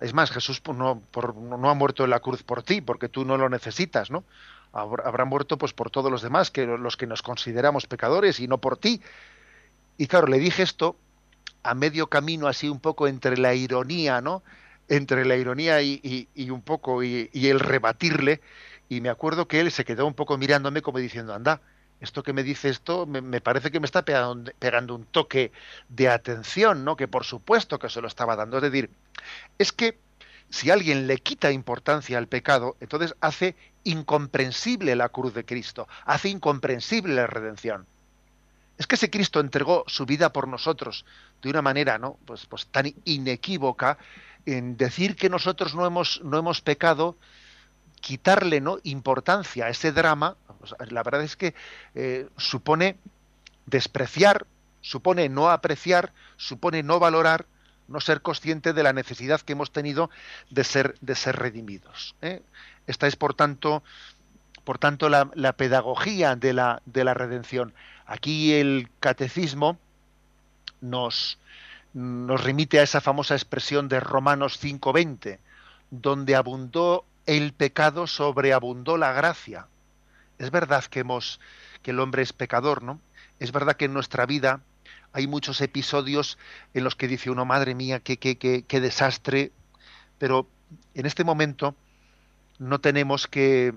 Es más, Jesús pues, no, no ha muerto en la cruz por ti, porque tú no lo necesitas, ¿no? Habrá muerto pues por todos los demás, que los que nos consideramos pecadores y no por ti. Y claro, le dije esto a medio camino, así un poco entre la ironía, ¿no? Entre la ironía y, un poco y, y el rebatirle, y me acuerdo que él se quedó un poco mirándome como diciendo, anda, esto que me dice esto me, parece que me está pegando, un toque de atención, ¿no? Que por supuesto que se lo estaba dando. Es decir, es que si alguien le quita importancia al pecado, entonces hace incomprensible la cruz de Cristo, hace incomprensible la redención. Es que ese Cristo entregó su vida por nosotros de una manera, ¿no? Pues, pues tan inequívoca en decir que nosotros no hemos, no hemos pecado, quitarle ¿no? importancia a ese drama, la verdad es que eh, supone despreciar, supone no apreciar, supone no valorar, no ser consciente de la necesidad que hemos tenido de ser, de ser redimidos. ¿eh? Esta es, por tanto, por tanto la, pedagogía de la, de la redención. Aquí el catecismo nos, nos remite a esa famosa expresión de Romanos 5:20, donde abundó el pecado sobreabundó la gracia. Es verdad que hemos que el hombre es pecador, ¿no? Es verdad que en nuestra vida hay muchos episodios en los que dice uno, madre mía, qué, qué, qué, desastre, pero en este momento no tenemos que,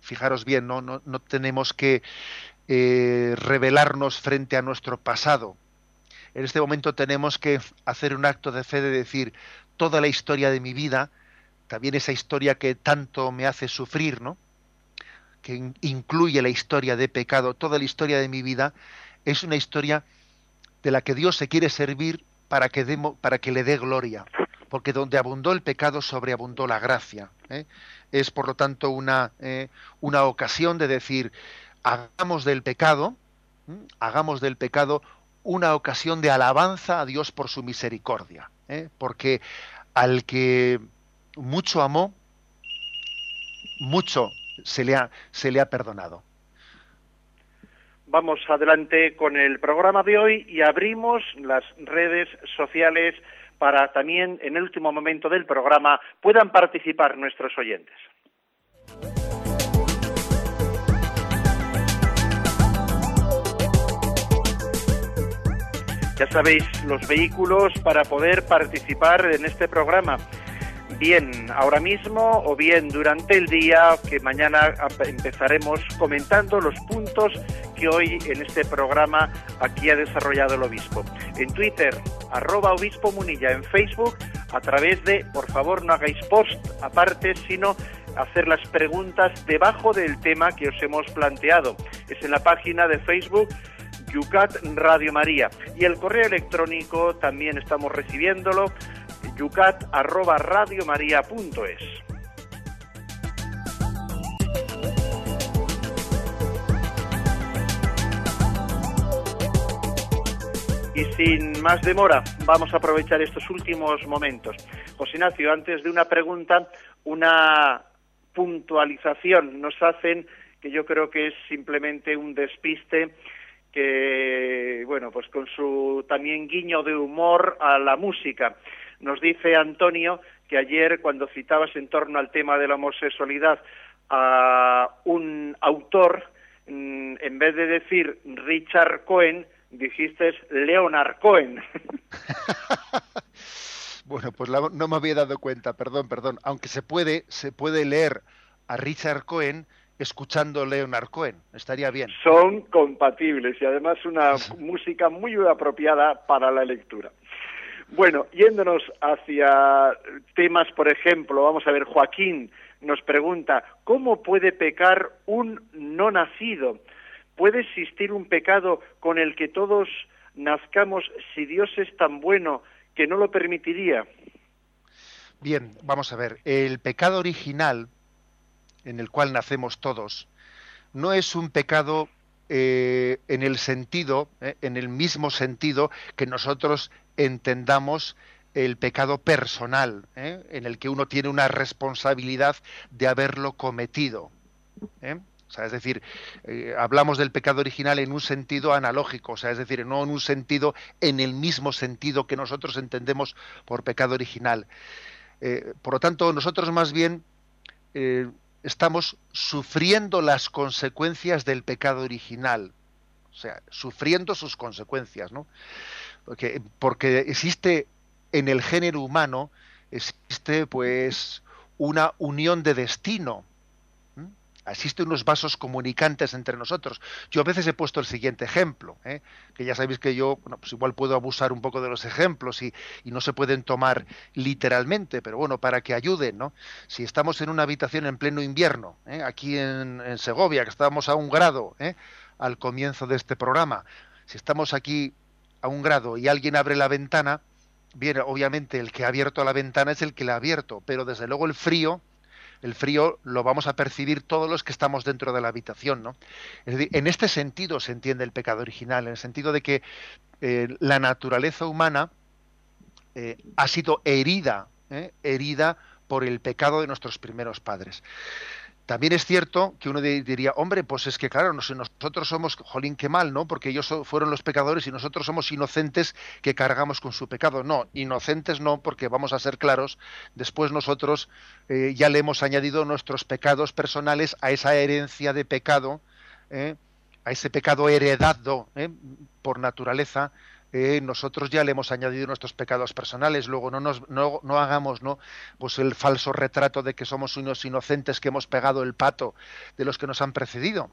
fijaros bien, no, no, no tenemos que eh, revelarnos frente a nuestro pasado. En este momento tenemos que hacer un acto de fe de decir, toda la historia de mi vida también esa historia que tanto me hace sufrir, ¿no? que incluye la historia de pecado, toda la historia de mi vida, es una historia de la que Dios se quiere servir para que, para que le dé gloria, porque donde abundó el pecado sobreabundó la gracia. ¿eh? Es por lo tanto una, eh, una ocasión de decir, hagamos del pecado, hagamos del pecado una ocasión de alabanza a Dios por su misericordia, ¿eh? porque al que mucho amó, mucho se le ha, se le ha perdonado. Vamos adelante con el programa de hoy y abrimos las redes sociales para también en el último momento del programa puedan participar nuestros oyentes. Ya sabéis los vehículos para poder participar en este programa bien ahora mismo o bien durante el día, que mañana empezaremos comentando los puntos hoy en este programa aquí ha desarrollado el obispo. En Twitter, arroba obispo munilla, en Facebook, a través de, por favor, no hagáis post aparte, sino hacer las preguntas debajo del tema que os hemos planteado. Es en la página de Facebook Yucat Radio María. Y el correo electrónico también estamos recibiéndolo yucat@radiomaria.es. Y sin más demora, vamos a aprovechar estos últimos momentos. José Ignacio, antes de una pregunta, una puntualización nos hacen que yo creo que es simplemente un despiste que, bueno, pues con su también guiño de humor a la música. Nos dice Antonio que ayer cuando citabas en torno al tema de la homosexualidad a un autor, mm, en vez de decir Richard Cohen, dijiste Leonard Cohen. bueno, pues no me había dado cuenta, perdón, perdón. Aunque se puede, se puede leer a Richard Cohen escuchando Leonard Cohen. Estaría bien. Son compatibles y además una música muy apropiada para la lectura. Bueno, yéndonos hacia temas, por ejemplo, vamos a ver, Joaquín nos pregunta, ¿cómo puede pecar un no nacido? ¿Puede existir un pecado con el que todos nazcamos si Dios es tan bueno que no lo permitiría? Bien, vamos a ver, el pecado original en el cual nacemos todos, no es un pecado eh, en el sentido, eh, en el mismo sentido que nosotros entendamos el pecado personal, eh, en el que uno tiene una responsabilidad de haberlo cometido. O sea, es decir, hablamos del pecado original en un sentido analógico, o sea, es decir, no en un sentido, en el mismo sentido que nosotros entendemos por pecado original. por lo tanto, nosotros más bien estamos sufriendo las consecuencias del pecado original, o sea, sufriendo sus consecuencias, ¿no? Porque, porque existe en el género humano existe pues una unión de destino, existen unos vasos comunicantes entre nosotros. Yo a veces he puesto el siguiente ejemplo, ¿eh? que ya sabéis que yo, bueno, pues igual puedo abusar un poco de los ejemplos y, no se pueden tomar literalmente, pero bueno, para que ayuden, ¿no? Si estamos en una habitación en pleno invierno, ¿eh? aquí en, Segovia, que estábamos a un grado ¿eh? al comienzo de este programa, si estamos aquí a un grado y alguien abre la ventana, bien, obviamente el que ha abierto la ventana es el que la ha abierto, pero desde luego el frío, el frío lo vamos a percibir todos los que estamos dentro de la habitación, ¿no? Es decir, en este sentido se entiende el pecado original, en el sentido de que eh, la naturaleza humana eh, ha sido herida, ¿eh? herida por el pecado de nuestros primeros padres. También es cierto que uno diría, hombre, pues es que claro, nosotros somos, jolín, qué mal, ¿no? Porque ellos fueron los pecadores y nosotros somos inocentes que cargamos con su pecado. No, inocentes no, porque vamos a ser claros, después nosotros eh, ya le hemos añadido nuestros pecados personales a esa herencia de pecado, ¿eh? a ese pecado heredado ¿eh? por naturaleza eh, nosotros ya le hemos añadido nuestros pecados personales, luego no, nos, no, hagamos ¿no? Pues el falso retrato de que somos unos inocentes que hemos pegado el pato de los que nos han precedido.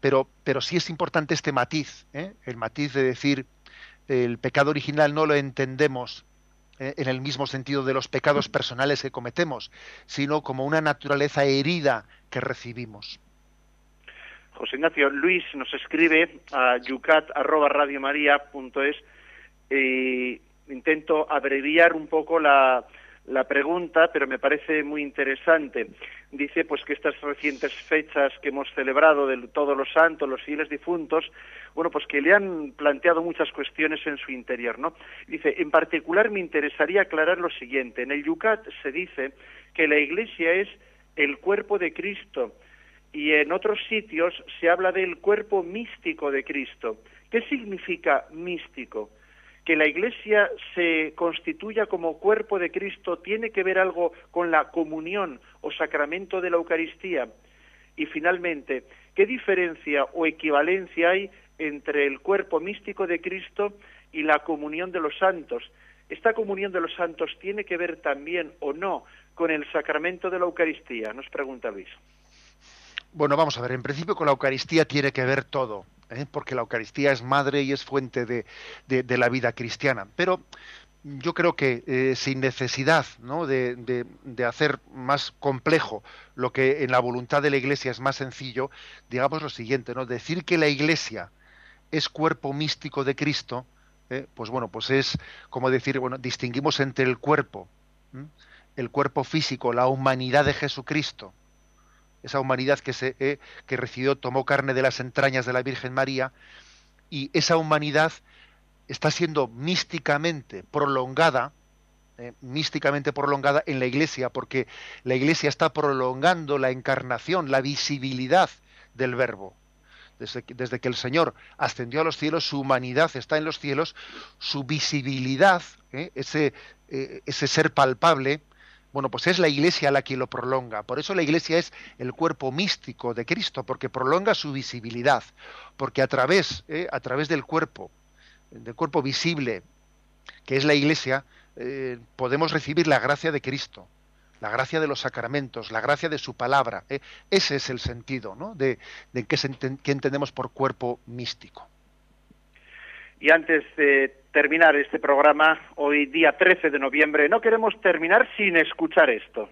Pero, pero sí es importante este matiz, ¿eh? el matiz de decir el pecado original no lo entendemos ¿eh? en el mismo sentido de los pecados personales que cometemos, sino como una naturaleza herida que recibimos. José Ignacio Luis nos escribe a yucat@radiomaria.es y intento abreviar un poco la, la pregunta, pero me parece muy interesante. Dice pues que estas recientes fechas que hemos celebrado de todos los santos, los fieles difuntos, bueno, pues que le han planteado muchas cuestiones en su interior, ¿no? Dice, en particular me interesaría aclarar lo siguiente. En el Yucat se dice que la Iglesia es el cuerpo de Cristo, y en otros sitios se habla del cuerpo místico de Cristo. ¿Qué significa místico? Que la Iglesia se constituya como cuerpo de Cristo tiene que ver algo con la comunión o sacramento de la Eucaristía. Y finalmente, ¿qué diferencia o equivalencia hay entre el cuerpo místico de Cristo y la comunión de los santos? ¿Esta comunión de los santos tiene que ver también o no con el sacramento de la Eucaristía? Nos pregunta Luis. Bueno, vamos a ver, en principio con la Eucaristía tiene que ver todo, ¿eh? porque la Eucaristía es madre y es fuente de, la vida cristiana. Pero yo creo que eh, sin necesidad ¿no? de, hacer más complejo lo que en la voluntad de la Iglesia es más sencillo, digamos lo siguiente, ¿no? decir que la Iglesia es cuerpo místico de Cristo, ¿eh? pues bueno, pues es como decir, bueno, distinguimos entre el cuerpo, el cuerpo físico, la humanidad de Jesucristo, esa humanidad que, se, eh, que recibió, tomó carne de las entrañas de la Virgen María, y esa humanidad está siendo místicamente prolongada, eh, místicamente prolongada en la Iglesia, porque la Iglesia está prolongando la encarnación, la visibilidad del Verbo. Desde que, desde que, el Señor ascendió a los cielos, su humanidad está en los cielos, su visibilidad, ¿eh? ese, ese ser palpable, bueno, pues es la Iglesia la que lo prolonga. Por eso la Iglesia es el cuerpo místico de Cristo, porque prolonga su visibilidad, porque a través, ¿eh? a través del cuerpo, del cuerpo visible, que es la Iglesia, eh, podemos recibir la gracia de Cristo, la gracia de los sacramentos, la gracia de su palabra. ¿eh? Ese es el sentido ¿no? de, de qué entendemos por cuerpo místico. Y antes de terminar este programa, hoy día 13 de noviembre, no queremos terminar sin escuchar esto.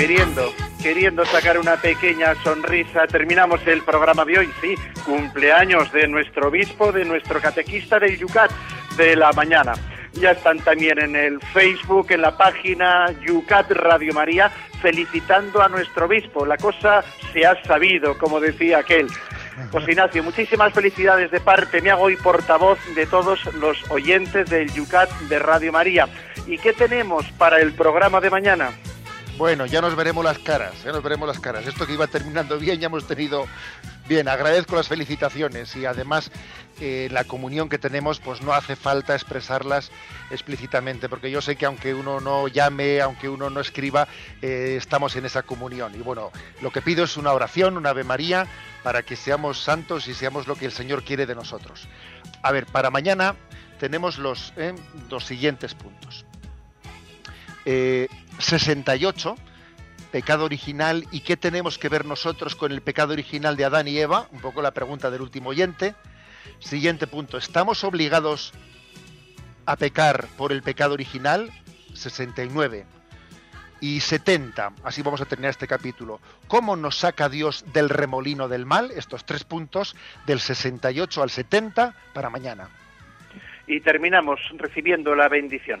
Queriendo, queriendo sacar una pequeña sonrisa, terminamos el programa de hoy, sí, cumpleaños de nuestro obispo, de nuestro catequista del Yucat de la mañana. Ya están también en el Facebook, en la página Yucat Radio María, felicitando a nuestro obispo. La cosa se ha sabido, como decía aquel. José Ignacio, muchísimas felicidades de parte, me hago hoy portavoz de todos los oyentes del Yucat de Radio María. ¿Y qué tenemos para el programa de mañana? Bueno, ya nos veremos las caras, ya nos veremos las caras. Esto que iba terminando bien, ya hemos tenido bien. Agradezco las felicitaciones y además eh, la comunión que tenemos, pues no hace falta expresarlas explícitamente, porque yo sé que aunque uno no llame, aunque uno no escriba, eh, estamos en esa comunión. Y bueno, lo que pido es una oración, una Ave María, para que seamos santos y seamos lo que el Señor quiere de nosotros. A ver, para mañana tenemos los, eh, los siguientes puntos. 68, pecado original, y qué tenemos que ver nosotros con el pecado original de Adán y Eva, un poco la pregunta del último oyente. Siguiente punto, ¿estamos obligados a pecar por el pecado original? 69. Y 70, así vamos a terminar este capítulo. ¿Cómo nos saca Dios del remolino del mal? Estos tres puntos, del 68 al 70, para mañana. Y terminamos recibiendo la bendición.